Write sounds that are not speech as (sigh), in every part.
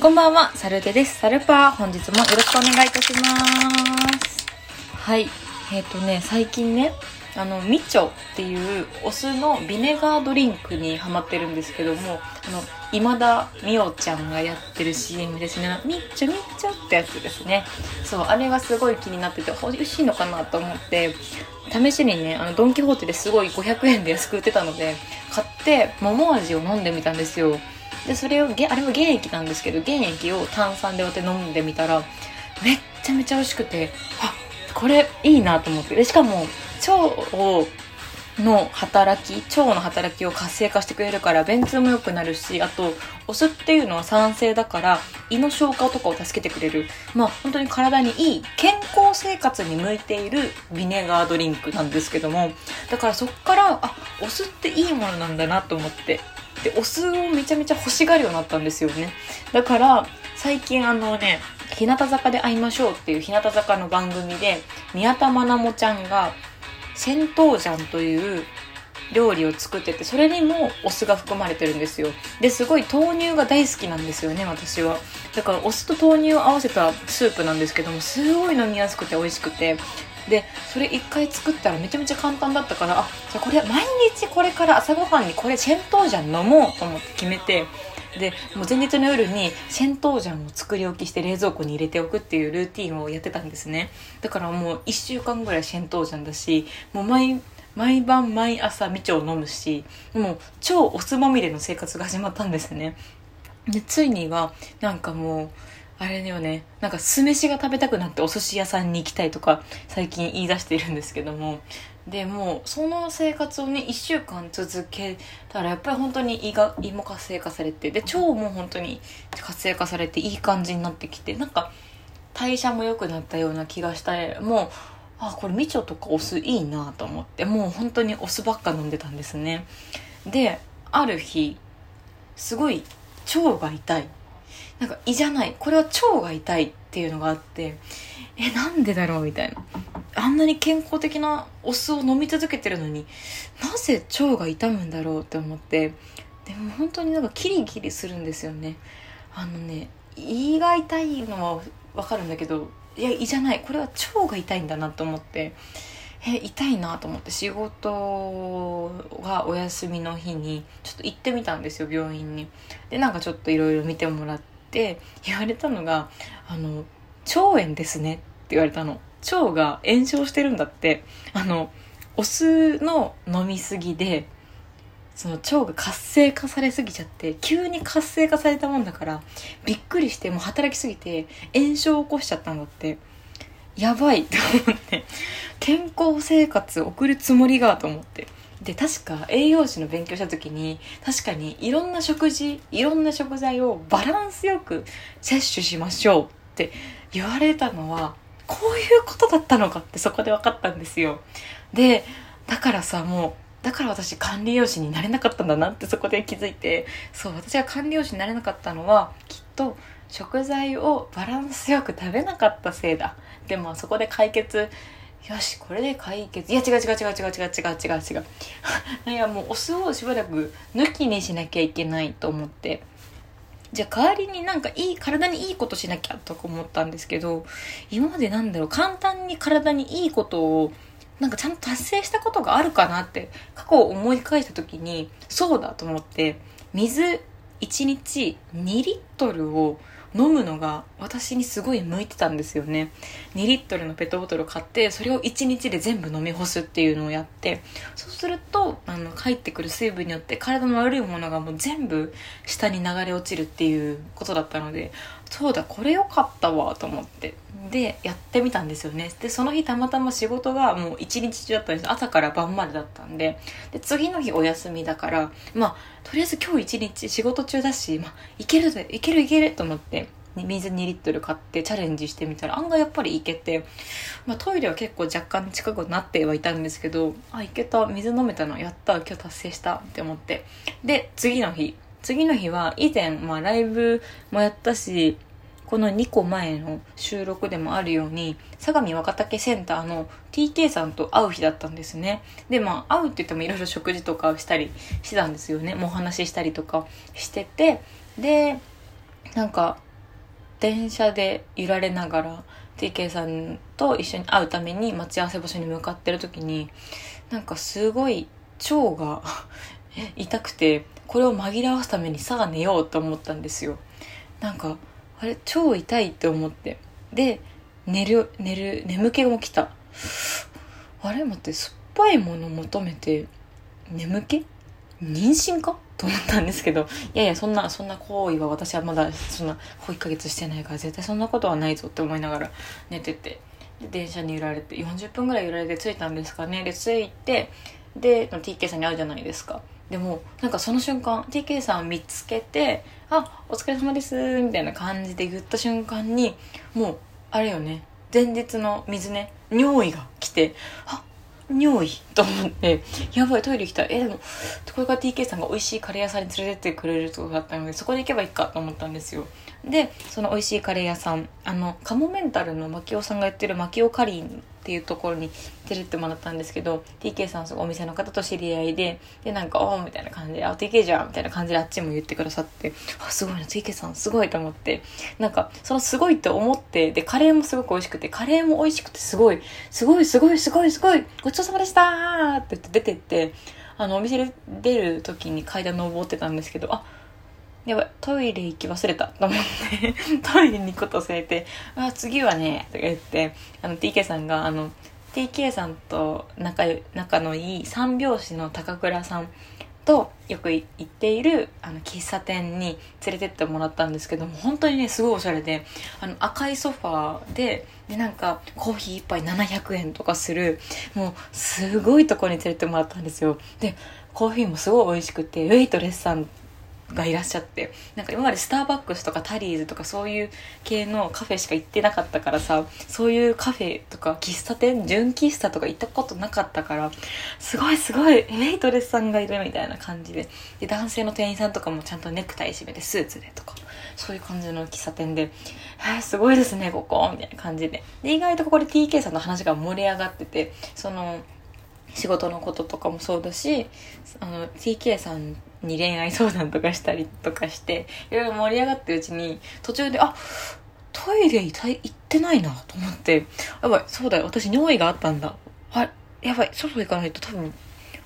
こんばんは、サルテです。サルパー、本日もよろしくお願いいたします。はい。えっ、とね、最近ね、あの、みちょっていうお酢のビネガードリンクにハマってるんですけども、あの、今田美桜ちゃんがやってる CM ですね。みっちょみっちょってやつですね。そう、あれがすごい気になってて、美味しいのかなと思って、試しにね、あの、ドンキホーテですごい500円で安く売ってたので、買って、桃味を飲んでみたんですよ。で、それを、あれも原液なんですけど、原液を炭酸で割って飲んでみたら、めっちゃめちゃ美味しくて、あ、これいいなと思って。で、しかも、腸、の働き腸の働きを活性化してくれるから便通も良くなるしあとお酢っていうのは酸性だから胃の消化とかを助けてくれるまあ本当に体にいい健康生活に向いているビネガードリンクなんですけどもだからそっからあお酢っていいものなんだなと思ってでお酢をめちゃめちゃ欲しがるようになったんですよね。だから最近あのね日向坂で会いましょうっていう日向坂の番組で宮田愛萌ちゃんが銭湯ジャンという料理を作っててそれにもお酢が含まれてるんですよ。ですごい豆乳が大好きなんですよね私は。だからお酢と豆乳を合わせたスープなんですけどもすごい飲みやすくて美味しくて。でそれ一回作ったらめちゃめちゃ簡単だったからあじゃあこれ毎日これから朝ごはんにこれ銭湯ジャン飲もうと思って決めてでもう前日の夜に銭湯ジャンを作り置きして冷蔵庫に入れておくっていうルーティンをやってたんですね。だからもう1週間ぐらい銭湯ジャンだしもう毎毎晩毎朝みちょを飲むしもう超お酢まみれの生活が始まったんですね。でついにはなんかもうあれだよね。なんか酢飯が食べたくなってお寿司屋さんに行きたいとか最近言い出しているんですけども。でもその生活をね1週間続けたらやっぱり本当に胃が胃も活性化されてで腸も本当に活性化されていい感じになってきてなんか代謝も良くなったような気がしたもうあこれみちょとかお酢いいなと思ってもう本当にお酢ばっか飲んでたんですね。である日すごい腸が痛い。なんか胃じゃないこれは腸が痛いっていうのがあってえなんでだろうみたいな。あんなに健康的なお酢を飲み続けてるのになぜ腸が痛むんだろうって思って。でも本当になんかキリキリするんですよね。あのね胃が痛いのは分かるんだけどいや胃じゃない。これは腸が痛いんだなと思って。え痛いなと思って仕事がお休みの日にちょっと行ってみたんですよ病院に。でなんかちょっといろいろ見てもらって言われたのが「あの腸炎ですね」って言われたの。腸が炎症してるんだって。あのお酢の飲みすぎでその腸が活性化されすぎちゃって急に活性化されたもんだからびっくりしてもう働きすぎて炎症を起こしちゃったんだって。やばいと思って健康生活送るつもりがと思って。で確か栄養士の勉強した時に確かにいろんな食事いろんな食材をバランスよく摂取しましょうって言われたのはこういうことだったのかってそこで分かったんですよ。でだからさもうだから私管理栄養士になれなかったんだなってそこで気づいてそう私が管理栄養士になれなかったのはきっと食材をバランスよく食べなかったせいだ。でもそこで解決。よしこれで解決。いや違う違う違う違う違う違う違う。違ういやもうお酢をしばらく抜きにしなきゃいけないと思って。じゃあ代わりになんかいい体にいいことしなきゃとか思ったんですけど今までなんだろう簡単に体にいいことをなんかちゃんと達成したことがあるかなって過去を思い返した時にそうだと思って水1日2リットルを飲むのが私にすごい向いてたんですよね。2リットルのペットボトルを買ってそれを1日で全部飲み干すっていうのをやってそうするとあの帰ってくる水分によって体の悪いものがもう全部下に流れ落ちるっていうことだったのでそうだこれ良かったわと思って。でやってみたんですよね。でその日たまたま仕事がもう一日中だったんです。朝から晩までだったんで。で次の日お休みだからまあとりあえず今日一日仕事中だし、まあ、いけるぜいけるいけると思って。水2リットル買ってチャレンジしてみたら案外やっぱりいけて、まあ、トイレは結構若干近くなってはいたんですけどあいけた水飲めたのやった今日達成したって思って。で次の日次の日は以前、まあ、ライブもやったしこの2個前の収録でもあるように相模若竹センターの TK さんと会う日だったんですね。でまあ会うって言ってもいろいろ食事とかしたりしてたんですよね。もうお話ししたりとかしててでなんか電車で揺られながら TK さんと一緒に会うために待ち合わせ場所に向かってる時になんかすごい腸が (laughs) 痛くてこれを紛らわすためにさあ寝ようと思ったんですよ。なんかあれ超痛いって思って。で寝る寝る眠気も来た。あれ待って酸っぱいもの求めて眠気？妊娠か？と思ったんですけど、いやいや、そんな、そんな行為は私はまだ、そんな、1ヶ月してないから絶対そんなことはないぞって思いながら寝てて、で、電車に揺られて、40分ぐらい揺られて着いたんですかね。で、着いて、で、TK さんに会うじゃないですか。でも、なんかその瞬間、TK さんを見つけて、あ、お疲れ様です、みたいな感じで言った瞬間に、もう、あれよね、前日の水ね、尿意が来て、あ、尿意と思って、やばい、トイレ行きたい。え、でも、これから TK さんが美味しいカレー屋さんに連れてってくれるとこだったので、そこで行けばいいかと思ったんですよ。で、その美味しいカレー屋さん、あの、カモメンタルのマキオさんがやってるマキオカリーっていうところに連れてもらったんですけど TK さんそお店の方と知り合いででなんか「おお」みたいな感じで「あ TK じゃん」みたいな感じであっちも言ってくださってあすごいな TK さんすごいと思ってなんかそのすごいって思ってでカレーもすごく美味しくてカレーも美味しくてすごいすごいすごいすごいすごいごちそうさまでしたって言って出てってあのお店で出る時に階段登ってたんですけどあやばい、トイレ行き忘れた。と思って。トイレに行くこと忘れて、あ、次はね、とか言って、あの、TK さんが、あの、TK さんと仲仲のいい三拍子の高倉さんとよく行っているあの喫茶店に連れてってもらったんですけども本当にねすごいおしゃれであの赤いソファーででなんかコーヒー1杯700円とかするもうすごいとこに連れてもらったんですよ。でコーヒーもすごい美味しくてウェイトレスさんがいらっしゃってなんか今までスターバックスとかタリーズとかそういう系のカフェしか行ってなかったからさそういうカフェとか喫茶店純喫茶とか行ったことなかったからすごいすごいウェイトレスさんがいるみたいな感じでで男性の店員さんとかもちゃんとネクタイ締めてスーツでとかそういう感じの喫茶店で「えー、すごいですねここ」みたいな感じで。で意外とここで TK さんの話が盛り上がっててその仕事のこととかもそうだしあの TK さんに恋愛相談とかしたりとかしていろいろ盛り上がってるうちに途中であトイレ行ってないなと思ってやばいそうだよ私尿意があったんだ。あやばい外行かないと多分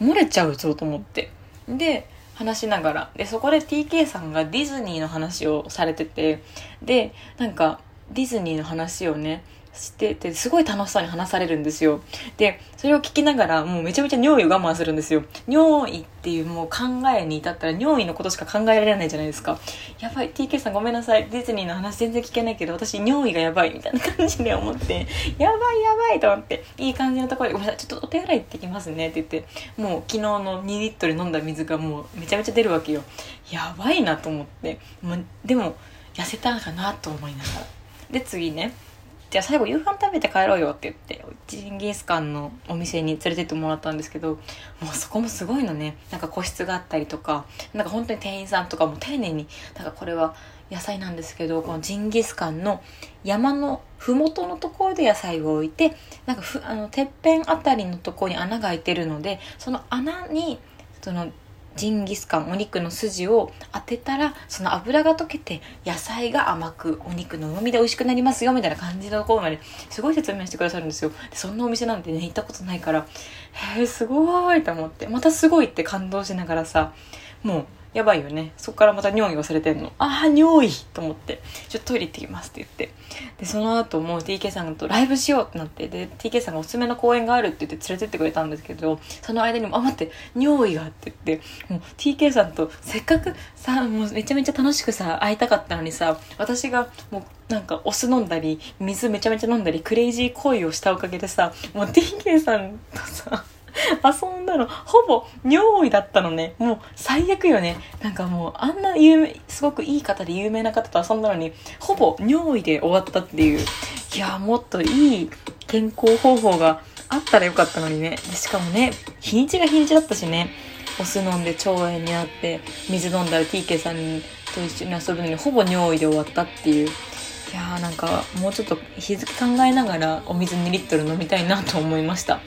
漏れちゃうぞと思って。で話しながら。でそこで TK さんがディズニーの話をされててでなんかディズニーの話をねしてて、すごい楽しそうに話されるんですよ。で、それを聞きながら、もうめちゃめちゃ尿意を我慢するんですよ。尿意っていうもう考えに至ったら尿意のことしか考えられないじゃないですか。やばい、TK さんごめんなさい。ディズニーの話全然聞けないけど、私尿意がやばいみたいな感じで思って、やばいやばいと思って、いい感じのところで、ごめんなさい、ちょっとお手洗い行ってきますねって言って、もう昨日の2リットル飲んだ水がもうめちゃめちゃ出るわけよ。やばいなと思って。でも、痩せたかなと思いながら。で、次ね。じゃあ最後夕飯食べて帰ろうよって言ってジンギスカンのお店に連れてってもらったんですけどもうそこもすごいのね。なんか個室があったりとかなんか本当に店員さんとかも丁寧になんかこれは野菜なんですけどこのジンギスカンの山の麓のところで野菜を置いてなんかふあのてっぺんあたりのところに穴が開いてるのでその穴にそのジンギスカンお肉の筋を当てたらその油が溶けて野菜が甘くお肉のうまみで美味しくなりますよみたいな感じのところまですごい説明してくださるんですよ。そんなお店なんてね行ったことないからへえすごいと思って。またすごいって感動しながらさもうやばいよね。そっからまた尿意忘れてんの。ああ、尿意と思って、ちょっとトイレ行ってきますって言って。で、その後も TK さんとライブしようってなって、で、TK さんがおすすめの公園があるって言って連れてってくれたんですけど、その間にも、あ、待って、尿意がって言って、もう TK さんとせっかくさ、もうめちゃめちゃ楽しくさ、会いたかったのにさ、私がもうなんかお酢飲んだり、水めちゃめちゃ飲んだり、クレイジー行為をしたおかげでさ、もう TK さんとさ、遊んだの、ほぼ尿意だったのね。もう最悪よね。なんかもうあんな有名、すごくいい方で有名な方と遊んだのに、ほぼ尿意で終わったっていう。いや、もっといい健康方法があったらよかったのにね。しかもね、日にちが日にちだったしね。お酢飲んで腸炎になって、水飲んだら TK さんと一緒に遊ぶのにほぼ尿意で終わったっていう。いやーなんかもうちょっと日付考えながらお水2リットル飲みたいなと思いました。